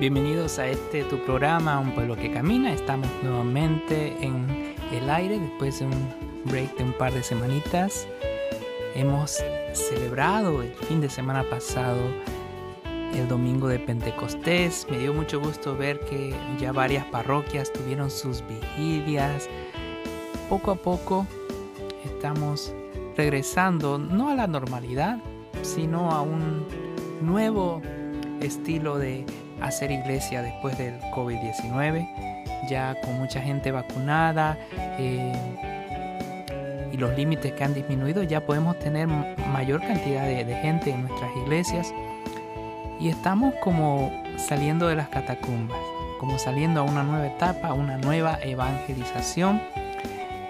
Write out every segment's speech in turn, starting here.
Bienvenidos a este tu programa, Un pueblo que camina. Estamos nuevamente en el aire después de un break de un par de semanitas. Hemos celebrado el fin de semana pasado el domingo de Pentecostés. Me dio mucho gusto ver que ya varias parroquias tuvieron sus vigilias. Poco a poco estamos regresando no a la normalidad, sino a un nuevo estilo de hacer iglesia después del COVID-19, ya con mucha gente vacunada eh, y los límites que han disminuido, ya podemos tener mayor cantidad de, de gente en nuestras iglesias y estamos como saliendo de las catacumbas, como saliendo a una nueva etapa, a una nueva evangelización.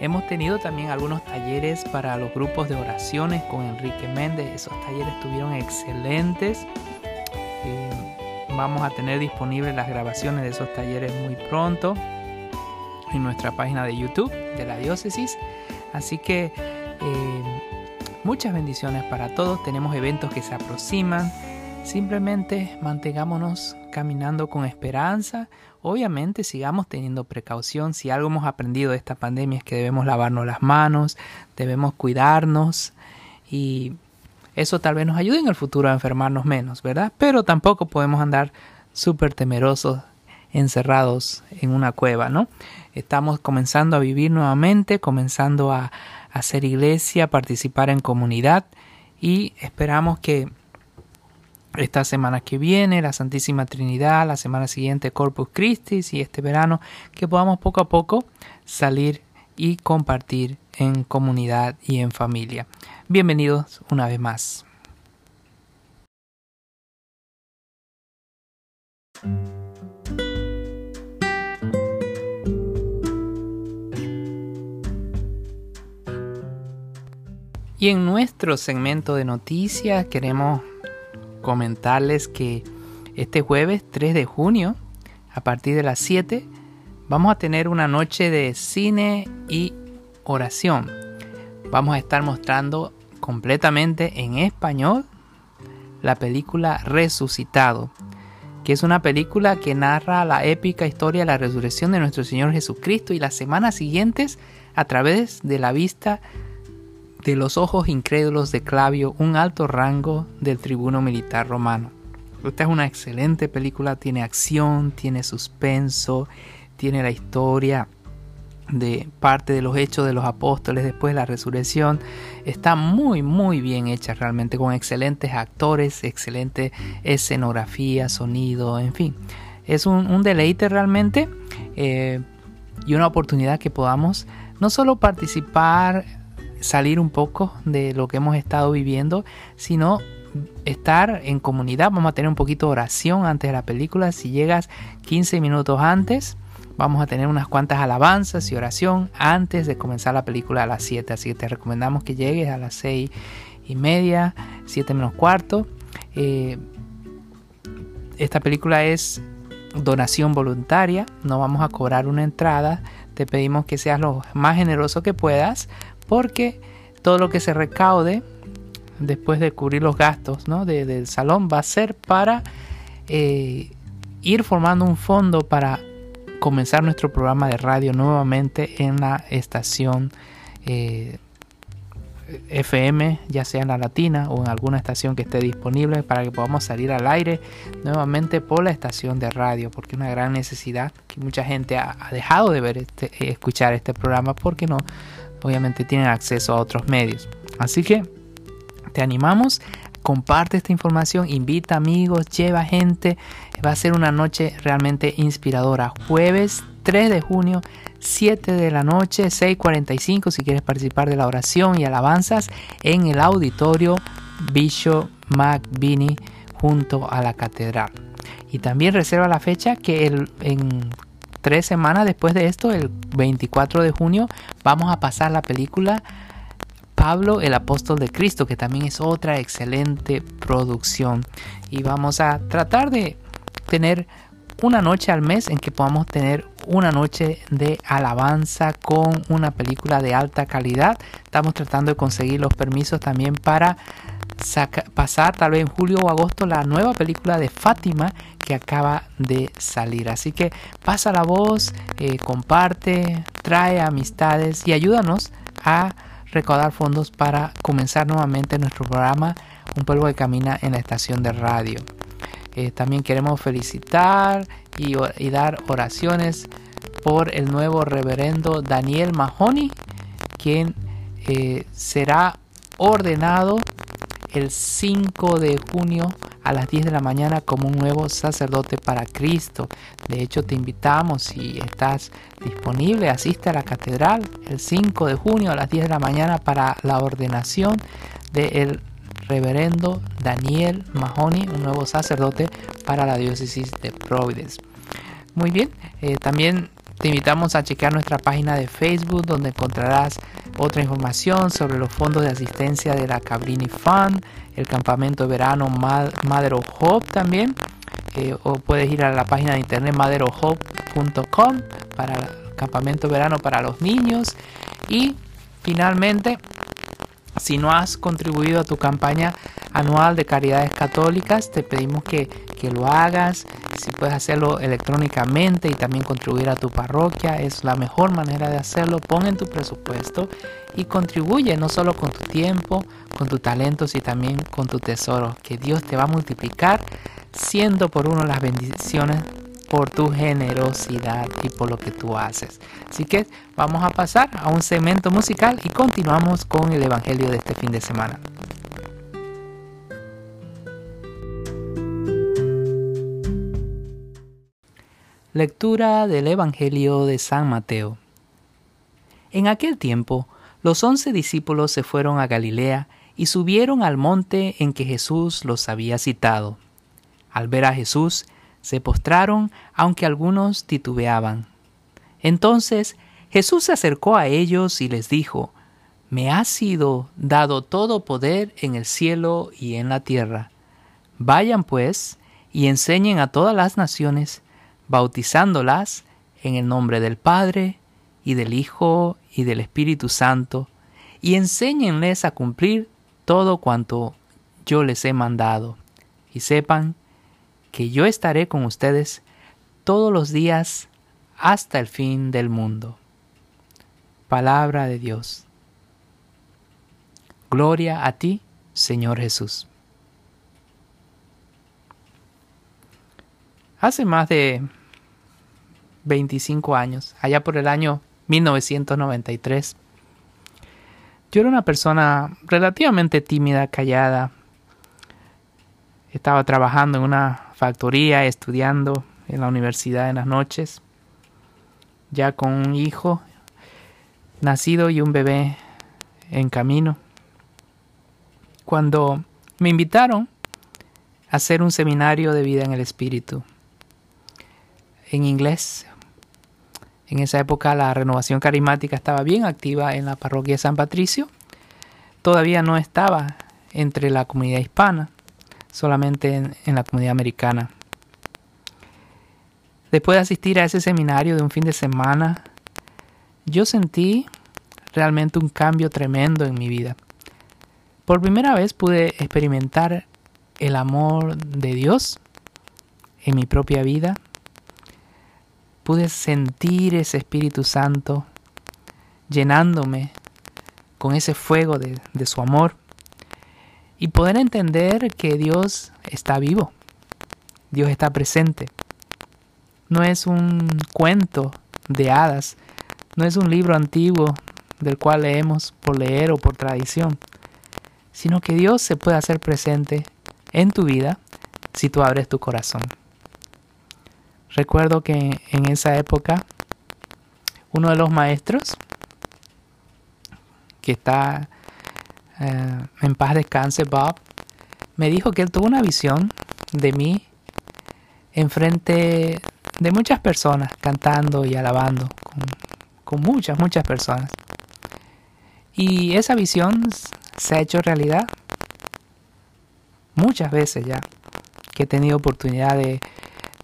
Hemos tenido también algunos talleres para los grupos de oraciones con Enrique Méndez. Esos talleres estuvieron excelentes. Vamos a tener disponibles las grabaciones de esos talleres muy pronto en nuestra página de YouTube de la diócesis. Así que eh, muchas bendiciones para todos. Tenemos eventos que se aproximan. Simplemente mantengámonos caminando con esperanza. Obviamente sigamos teniendo precaución. Si algo hemos aprendido de esta pandemia es que debemos lavarnos las manos, debemos cuidarnos y eso tal vez nos ayude en el futuro a enfermarnos menos, ¿verdad? Pero tampoco podemos andar súper temerosos encerrados en una cueva, ¿no? Estamos comenzando a vivir nuevamente, comenzando a, hacer iglesia, participar en comunidad y esperamos que esta semana que viene, la Santísima Trinidad, la semana siguiente Corpus Christi y este verano, que podamos poco a poco salir y compartir en comunidad y en familia. Bienvenidos una vez más. Y en nuestro segmento de noticias queremos comentarles que este jueves 3 de junio, a partir de las 7, vamos a tener una noche de cine y oración. Vamos a estar mostrando completamente en español la película Resucitado, que es una película que narra la épica historia de la resurrección de nuestro Señor Jesucristo y las semanas siguientes a través de la vista de los ojos incrédulos de Clavio, un alto rango del tribuno militar romano. Esta es una excelente película, tiene acción, tiene suspenso, tiene la historia de parte de los hechos de los apóstoles después de la resurrección. Está muy, muy bien hecha realmente, con excelentes actores, excelente escenografía, sonido, en fin. Es un, deleite realmente eh, y una oportunidad que podamos no solo participar salir un poco de lo que hemos estado viviendo, sino estar en comunidad. Vamos a tener un poquito de oración antes de la película. Si llegas 15 minutos antes, vamos a tener unas cuantas alabanzas y oración antes de comenzar la película a las 7. Así que te recomendamos que llegues a las 6 y media, 7 menos cuarto. Eh, esta película es donación voluntaria, no vamos a cobrar una entrada. Te pedimos que seas lo más generoso que puedas porque todo lo que se recaude después de cubrir los gastos ¿no? del salón va a ser para eh, ir formando un fondo para comenzar nuestro programa de radio nuevamente en la estación eh, FM, ya sea en la latina o en alguna estación que esté disponible para que podamos salir al aire nuevamente por la estación de radio, porque es una gran necesidad que mucha gente ha, dejado de ver este, escuchar este programa porque no, obviamente tienen acceso a otros medios. Así que te animamos, comparte esta información, invita amigos, lleva gente. Va a ser una noche realmente inspiradora. Jueves 3 de junio, 7 de la noche, 6.45 si quieres participar de la oración y alabanzas en el auditorio Bishop McBinney junto a la catedral. Y también reserva la fecha que el, en tres semanas después de esto, el 24 de junio, vamos a pasar la película Pablo el apóstol de Cristo, que también es otra excelente producción. Y vamos a tratar de tener una noche al mes en que podamos tener una noche de alabanza con una película de alta calidad. Estamos tratando de conseguir los permisos también para pasar tal vez en julio o agosto la nueva película de Fátima que acaba de salir. Así que pasa la voz, eh, comparte, trae amistades y ayúdanos a recaudar fondos para comenzar nuevamente nuestro programa Un pueblo que camina en la estación de radio. Eh, también queremos felicitar y, dar oraciones por el nuevo reverendo Daniel Mahoney, quien eh, será ordenado el 5 de junio a las 10 de la mañana como un nuevo sacerdote para Cristo. De hecho, te invitamos, si estás disponible, asiste a la catedral el 5 de junio a las 10 de la mañana para la ordenación del reverendo Daniel Mahoney, un nuevo sacerdote para la diócesis de Providence. Muy bien, eh, también te invitamos a checar nuestra página de Facebook donde encontrarás otra información sobre los fondos de asistencia de la Cabrini Fund, el campamento verano Madero Hope también. Eh, o puedes ir a la página de internet maderohope.com para el campamento verano para los niños. Y finalmente, si no has contribuido a tu campaña anual de caridades católicas, te pedimos que, que lo hagas si puedes hacerlo electrónicamente y también contribuir a tu parroquia, es la mejor manera de hacerlo. Pon en tu presupuesto y contribuye no solo con tu tiempo, con tus talentos y también con tu tesoro, que Dios te va a multiplicar siendo por uno las bendiciones por tu generosidad y por lo que tú haces. Así que vamos a pasar a un segmento musical y continuamos con el Evangelio de este fin de semana. Lectura del Evangelio de San Mateo. En aquel tiempo, los once discípulos se fueron a Galilea y subieron al monte en que Jesús los había citado. Al ver a Jesús, se postraron, aunque algunos titubeaban. Entonces Jesús se acercó a ellos y les dijo, Me ha sido dado todo poder en el cielo y en la tierra. Vayan pues y enseñen a todas las naciones, bautizándolas en el nombre del Padre y del Hijo y del Espíritu Santo, y enséñenles a cumplir todo cuanto yo les he mandado, y sepan que yo estaré con ustedes todos los días hasta el fin del mundo. Palabra de Dios. Gloria a ti, Señor Jesús. Hace más de 25 años, allá por el año 1993, yo era una persona relativamente tímida, callada. Estaba trabajando en una factoría, estudiando en la universidad en las noches, ya con un hijo nacido y un bebé en camino. Cuando me invitaron a hacer un seminario de vida en el Espíritu, en inglés. En esa época la renovación carismática estaba bien activa en la parroquia de San Patricio. Todavía no estaba entre la comunidad hispana, solamente en, la comunidad americana. Después de asistir a ese seminario de un fin de semana, yo sentí realmente un cambio tremendo en mi vida. Por primera vez pude experimentar el amor de Dios en mi propia vida pude sentir ese Espíritu Santo llenándome con ese fuego de, su amor y poder entender que Dios está vivo, Dios está presente. No es un cuento de hadas, no es un libro antiguo del cual leemos por leer o por tradición, sino que Dios se puede hacer presente en tu vida si tú abres tu corazón. Recuerdo que en esa época uno de los maestros que está eh, en paz descanse, Bob, me dijo que él tuvo una visión de mí enfrente de muchas personas cantando y alabando, con, con muchas, muchas personas. Y esa visión se ha hecho realidad muchas veces ya, que he tenido oportunidad de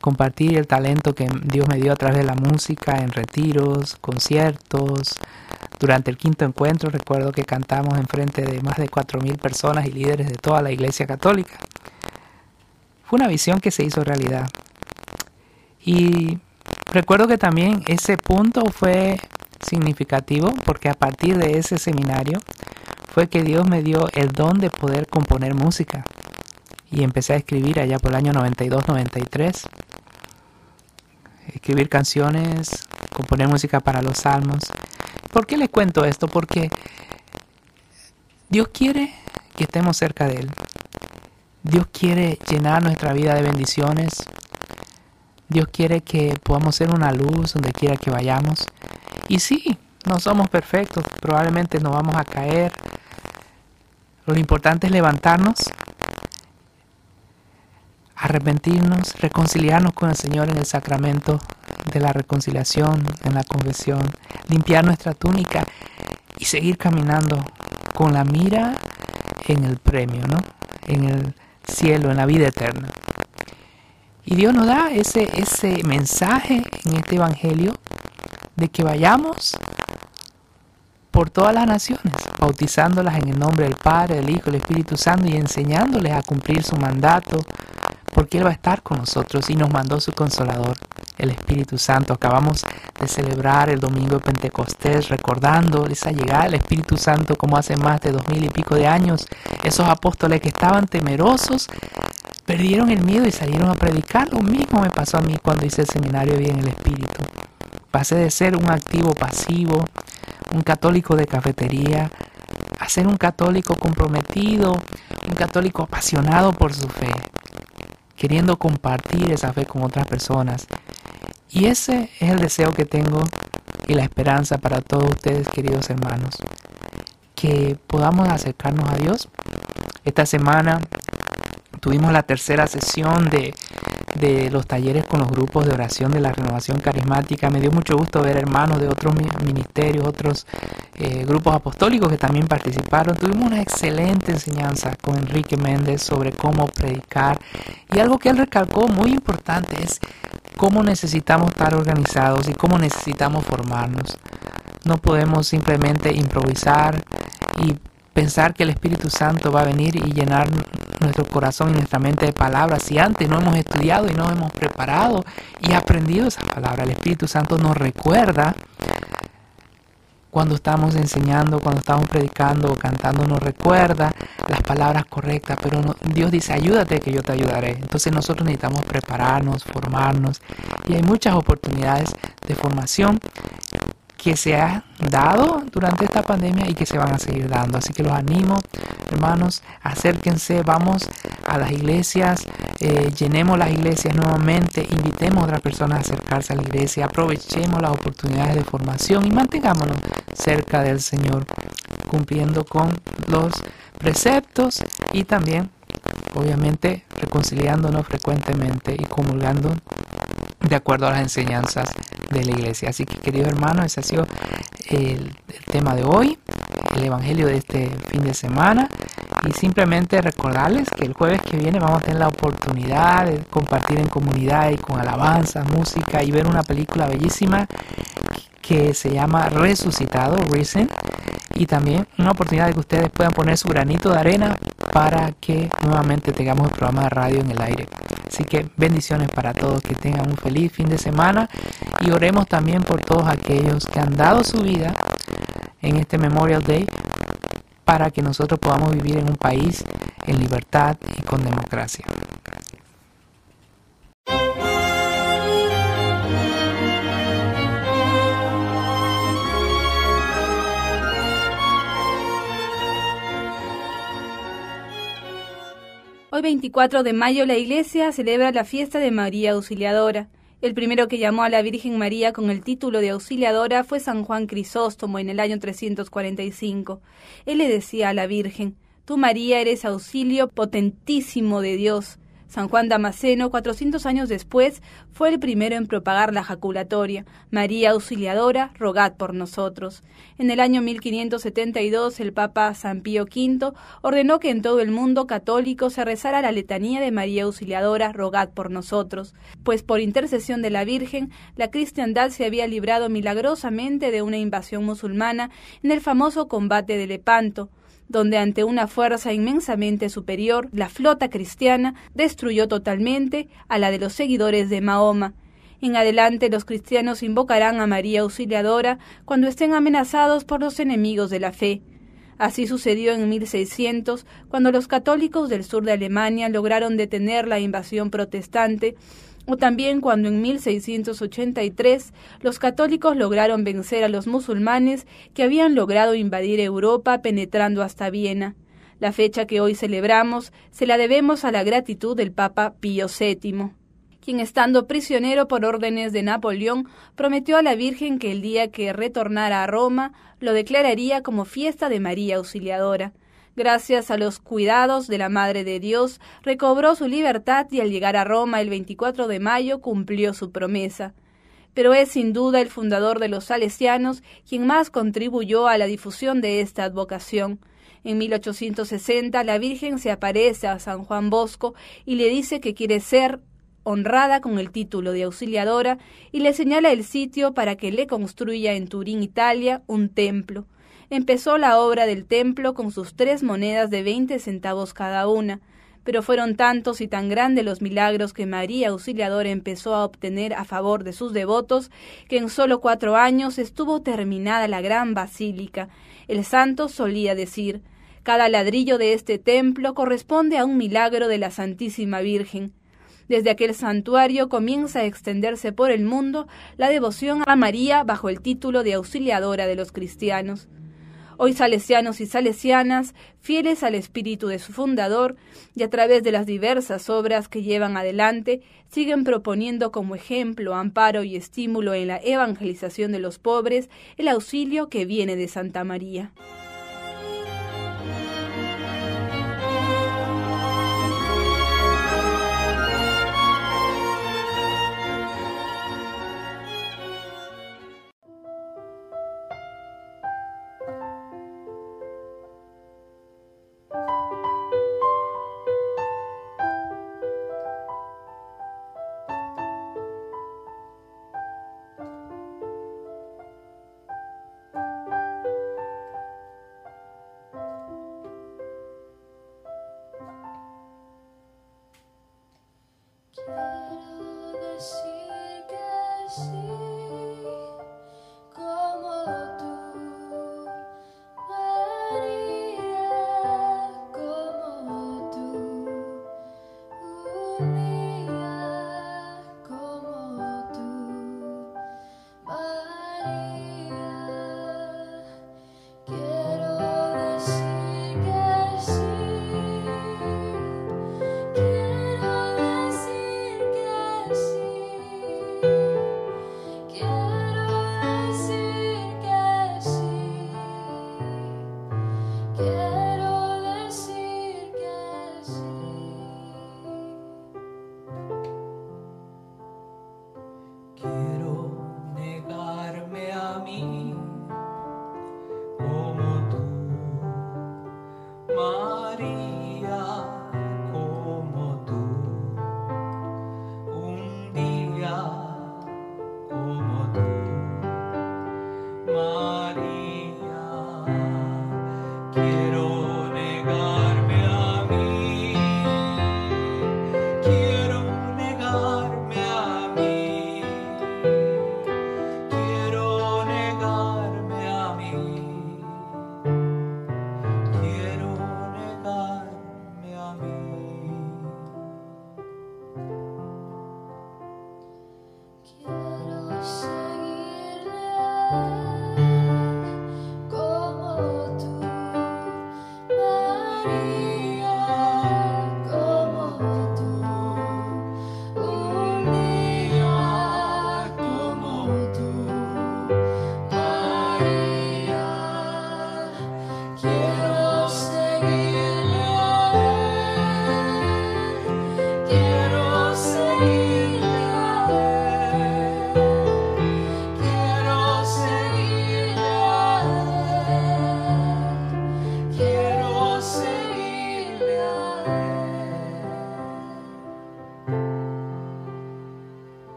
compartir el talento que Dios me dio a través de la música en retiros, conciertos, Durante el quinto encuentro recuerdo que cantamos en frente de más de 4.000 personas y líderes de toda la Iglesia Católica. Fue una visión que se hizo realidad. Y recuerdo que también ese punto fue significativo porque a partir de ese seminario fue que Dios me dio el don de poder componer música. Y empecé a escribir allá por el año 92-93. Escribir canciones, componer música para los salmos. ¿Por qué les cuento esto? Porque Dios quiere que estemos cerca de Él. Dios quiere llenar nuestra vida de bendiciones. Dios quiere que podamos ser una luz donde quiera que vayamos. Y sí, no somos perfectos, probablemente nos vamos a caer. Lo importante es levantarnos, arrepentirnos, reconciliarnos con el Señor en el sacramento de la reconciliación, en la confesión, limpiar nuestra túnica y seguir caminando con la mira en el premio, ¿no? En el cielo, en la vida eterna. Y Dios nos da ese, ese mensaje en este Evangelio de que vayamos por todas las naciones, bautizándolas en el nombre del Padre, del Hijo, del Espíritu Santo y enseñándoles a cumplir su mandato, porque Él va a estar con nosotros y nos mandó su consolador, el Espíritu Santo. Acabamos de celebrar el domingo de Pentecostés recordando esa llegada del Espíritu Santo como hace más de dos mil y pico de años. Esos apóstoles que estaban temerosos perdieron el miedo y salieron a predicar. Lo mismo me pasó a mí cuando hice el seminario bien el Espíritu. Pasé de ser un activo pasivo, un católico de cafetería, a ser un católico comprometido, un católico apasionado por su fe queriendo compartir esa fe con otras personas. Y ese es el deseo que tengo y la esperanza para todos ustedes, queridos hermanos, que podamos acercarnos a Dios. Esta semana tuvimos la tercera sesión de de los talleres con los grupos de oración de la renovación carismática. Me dio mucho gusto ver hermanos de otros ministerios, otros eh, grupos apostólicos que también participaron. Tuvimos una excelente enseñanza con Enrique Méndez sobre cómo predicar. Y algo que él recalcó muy importante es cómo necesitamos estar organizados y cómo necesitamos formarnos. No podemos simplemente improvisar y pensar que el Espíritu Santo va a venir y llenar nuestro corazón y nuestra mente de palabras. Si antes no hemos estudiado y no hemos preparado y aprendido esa palabra, el Espíritu Santo nos recuerda cuando estamos enseñando, cuando estamos predicando o cantando, nos recuerda las palabras correctas, pero Dios dice, ayúdate que yo te ayudaré. Entonces nosotros necesitamos prepararnos, formarnos y hay muchas oportunidades de formación que se han dado durante esta pandemia y que se van a seguir dando. Así que los animo, hermanos, acérquense, vamos a las iglesias, eh, llenemos las iglesias nuevamente, invitemos a otras personas a acercarse a la iglesia, aprovechemos las oportunidades de formación y mantengámonos cerca del Señor, cumpliendo con los preceptos y también, obviamente, reconciliándonos frecuentemente y comulgando de acuerdo a las enseñanzas de la iglesia. Así que queridos hermanos, ese ha sido el, tema de hoy, el Evangelio de este fin de semana. Y simplemente recordarles que el jueves que viene vamos a tener la oportunidad de compartir en comunidad y con alabanza, música y ver una película bellísima que se llama Resucitado, Risen, y también una oportunidad de que ustedes puedan poner su granito de arena para que nuevamente tengamos el programa de radio en el aire. Así que bendiciones para todos, que tengan un feliz fin de semana y oremos también por todos aquellos que han dado su vida en este Memorial Day para que nosotros podamos vivir en un país en libertad y con democracia. Hoy 24 de mayo la Iglesia celebra la fiesta de María Auxiliadora. El primero que llamó a la Virgen María con el título de Auxiliadora fue San Juan Crisóstomo en el año 345. Él le decía a la Virgen, Tú María eres auxilio potentísimo de Dios. San Juan Damasceno, 400 años después, fue el primero en propagar la jaculatoria. María Auxiliadora, rogad por nosotros. En el año 1572, el Papa San Pío V ordenó que en todo el mundo católico se rezara la letanía de María Auxiliadora, rogad por nosotros, pues por intercesión de la Virgen, la cristiandad se había librado milagrosamente de una invasión musulmana en el famoso combate de Lepanto donde ante una fuerza inmensamente superior, la flota cristiana destruyó totalmente a la de los seguidores de Mahoma. En adelante los cristianos invocarán a María Auxiliadora cuando estén amenazados por los enemigos de la fe. Así sucedió en 1600, cuando los católicos del sur de Alemania lograron detener la invasión protestante o también cuando en 1683 los católicos lograron vencer a los musulmanes que habían logrado invadir Europa penetrando hasta Viena. La fecha que hoy celebramos se la debemos a la gratitud del Papa Pío VII, quien estando prisionero por órdenes de Napoleón prometió a la Virgen que el día que retornara a Roma lo declararía como fiesta de María Auxiliadora. Gracias a los cuidados de la Madre de Dios, recobró su libertad y al llegar a Roma el 24 de mayo cumplió su promesa. Pero es sin duda el fundador de los salesianos quien más contribuyó a la difusión de esta advocación. En 1860 la Virgen se aparece a San Juan Bosco y le dice que quiere ser honrada con el título de auxiliadora y le señala el sitio para que le construya en Turín, Italia, un templo empezó la obra del templo con sus tres monedas de veinte centavos cada una, pero fueron tantos y tan grandes los milagros que María Auxiliadora empezó a obtener a favor de sus devotos, que en solo cuatro años estuvo terminada la gran basílica. El santo solía decir cada ladrillo de este templo corresponde a un milagro de la Santísima Virgen. Desde aquel santuario comienza a extenderse por el mundo la devoción a María bajo el título de auxiliadora de los cristianos. Hoy salesianos y salesianas, fieles al espíritu de su fundador y a través de las diversas obras que llevan adelante, siguen proponiendo como ejemplo, amparo y estímulo en la evangelización de los pobres el auxilio que viene de Santa María.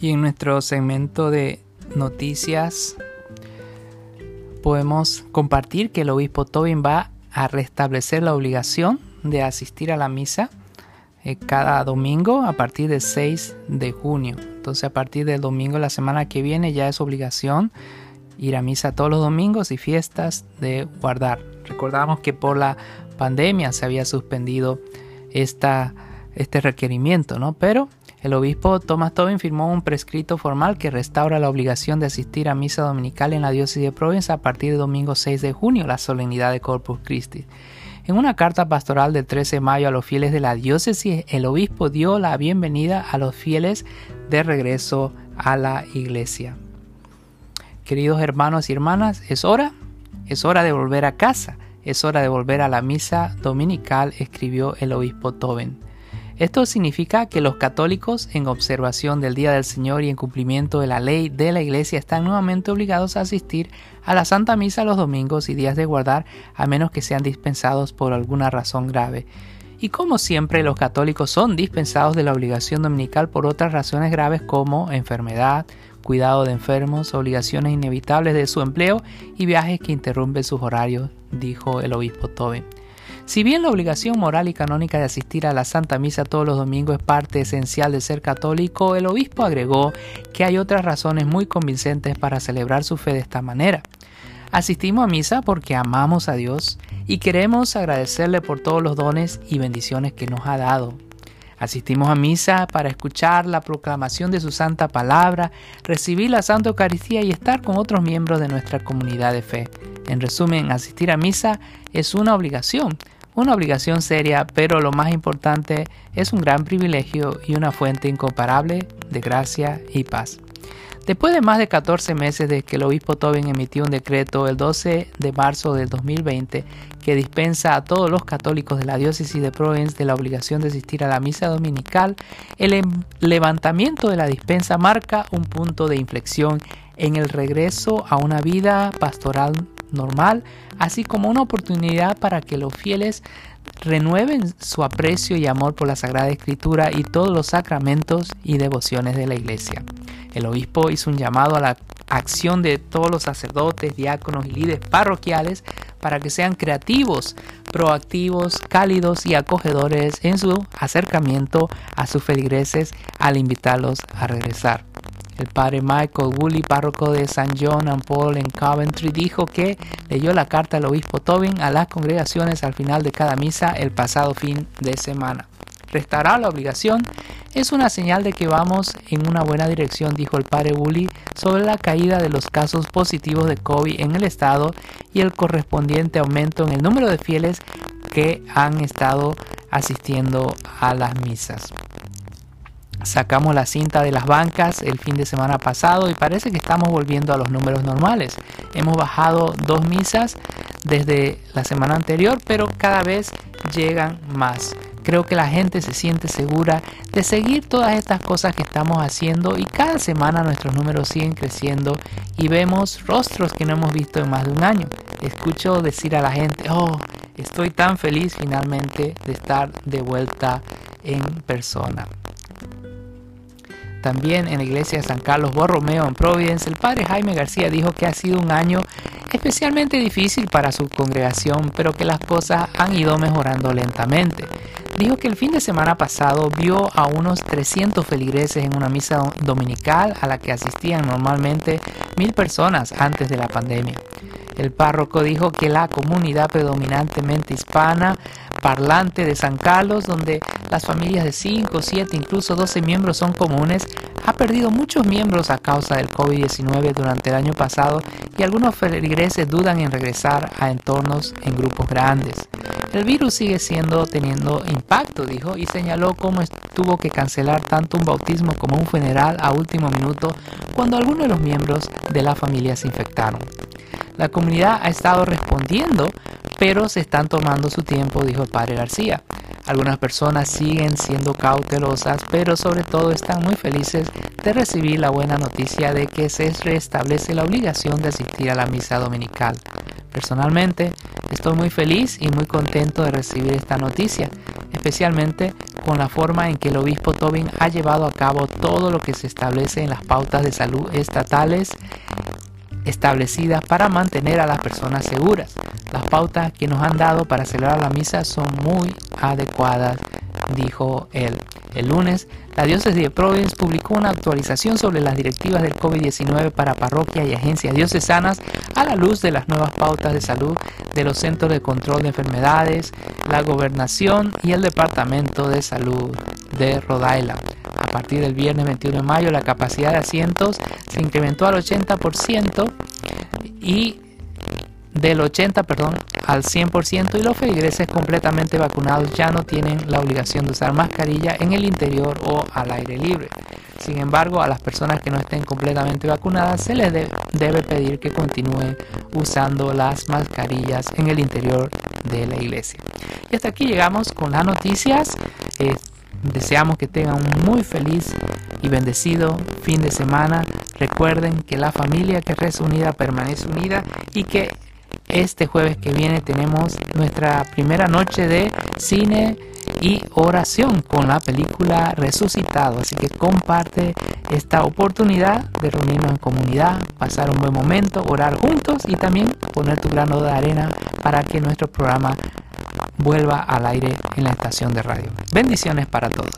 Y en nuestro segmento de noticias podemos compartir que el obispo Tobin va a restablecer la obligación de asistir a la misa eh, cada domingo a partir del 6 de junio. Entonces a partir del domingo la semana que viene ya es obligación ir a misa todos los domingos y fiestas de guardar. Recordamos que por la pandemia se había suspendido esta, este requerimiento, ¿no? Pero el obispo Thomas Tobin firmó un prescrito formal que restaura la obligación de asistir a misa dominical en la diócesis de Provenza a partir del domingo 6 de junio, la solemnidad de Corpus Christi. En una carta pastoral del 13 de mayo a los fieles de la diócesis, el obispo dio la bienvenida a los fieles de regreso a la iglesia. Queridos hermanos y hermanas, es hora, es hora de volver a casa, es hora de volver a la misa dominical, escribió el obispo Tobin. Esto significa que los católicos, en observación del Día del Señor y en cumplimiento de la ley de la Iglesia, están nuevamente obligados a asistir a la Santa Misa los domingos y días de guardar, a menos que sean dispensados por alguna razón grave. Y como siempre, los católicos son dispensados de la obligación dominical por otras razones graves como enfermedad, cuidado de enfermos, obligaciones inevitables de su empleo y viajes que interrumpen sus horarios, dijo el obispo Tobe. Si bien la obligación moral y canónica de asistir a la Santa Misa todos los domingos es parte esencial de ser católico, el obispo agregó que hay otras razones muy convincentes para celebrar su fe de esta manera. Asistimos a misa porque amamos a Dios y queremos agradecerle por todos los dones y bendiciones que nos ha dado. Asistimos a misa para escuchar la proclamación de su santa palabra, recibir la Santa Eucaristía y estar con otros miembros de nuestra comunidad de fe. En resumen, asistir a misa es una obligación, una obligación seria, pero lo más importante es un gran privilegio y una fuente incomparable de gracia y paz. Después de más de 14 meses de que el obispo Tobin emitió un decreto el 12 de marzo del 2020 que dispensa a todos los católicos de la diócesis de Provence de la obligación de asistir a la misa dominical, el em-, levantamiento de la dispensa marca un punto de inflexión en el regreso a una vida pastoral normal, así como una oportunidad para que los fieles renueven su aprecio y amor por la Sagrada Escritura y todos los sacramentos y devociones de la Iglesia. El obispo hizo un llamado a la acción de todos los sacerdotes, diáconos y líderes parroquiales para que sean creativos, proactivos, cálidos y acogedores en su acercamiento a sus feligreses al invitarlos a regresar. El padre Michael Woolley, párroco de St. John and Paul en Coventry, dijo que leyó la carta del obispo Tobin a las congregaciones al final de cada misa el pasado fin de semana. Restaurar la obligación es una señal de que vamos en una buena dirección, dijo el padre Woolley sobre la caída de los casos positivos de COVID en el estado y el correspondiente aumento en el número de fieles que han estado asistiendo a las misas. Sacamos la cinta de las bancas el fin de semana pasado y parece que estamos volviendo a los números normales. Hemos bajado dos misas desde la semana anterior, pero cada vez llegan más. Creo que la gente se siente segura de seguir todas estas cosas que estamos haciendo y cada semana nuestros números siguen creciendo y vemos rostros que no hemos visto en más de un año. Escucho decir a la gente, oh, estoy tan feliz finalmente de estar de vuelta en persona. También en la iglesia de San Carlos Borromeo en Providence, el padre Jaime García dijo que ha sido un año especialmente difícil para su congregación, pero que las cosas han ido mejorando lentamente. Dijo que el fin de semana pasado vio a unos 300 feligreses en una misa dominical a la que asistían normalmente mil personas antes de la pandemia. El párroco dijo que la comunidad predominantemente hispana parlante de San Carlos, donde las familias de 5, 7, incluso 12 miembros son comunes, ha perdido muchos miembros a causa del COVID-19 durante el año pasado y algunos feligreses dudan en regresar a entornos en grupos grandes. El virus sigue siendo teniendo impacto, dijo, y señaló cómo tuvo que cancelar tanto un bautismo como un funeral a último minuto cuando algunos de los miembros de la familia se infectaron. La comunidad ha estado respondiendo pero se están tomando su tiempo, dijo el padre García. Algunas personas siguen siendo cautelosas, pero sobre todo están muy felices de recibir la buena noticia de que se restablece la obligación de asistir a la misa dominical. Personalmente estoy muy feliz y muy contento de recibir esta noticia, especialmente con la forma en que el obispo Tobin ha llevado a cabo todo lo que se establece en las pautas de salud estatales establecidas para mantener a las personas seguras. Las pautas que nos han dado para celebrar la misa son muy adecuadas, dijo él. El lunes, la diócesis de Providence publicó una actualización sobre las directivas del COVID-19 para parroquias y agencias diocesanas a la luz de las nuevas pautas de salud de los Centros de Control de Enfermedades, la Gobernación y el Departamento de Salud de Rhode Island. A partir del viernes 21 de mayo, la capacidad de asientos se incrementó al 80% y del 80, perdón, al 100% y los feligreses completamente vacunados ya no tienen la obligación de usar mascarilla en el interior o al aire libre. Sin embargo, a las personas que no estén completamente vacunadas se les debe pedir que continúen usando las mascarillas en el interior de la iglesia. Y hasta aquí llegamos con las noticias. Eh, deseamos que tengan un muy feliz y bendecido fin de semana. Recuerden que la familia que reza unida permanece unida y que este jueves que viene tenemos nuestra primera noche de cine y oración con la película Resucitado. Así que comparte esta oportunidad de reunirnos en comunidad, pasar un buen momento, orar juntos y también poner tu grano de arena para que nuestro programa vuelva al aire en la estación de radio. Bendiciones para todos.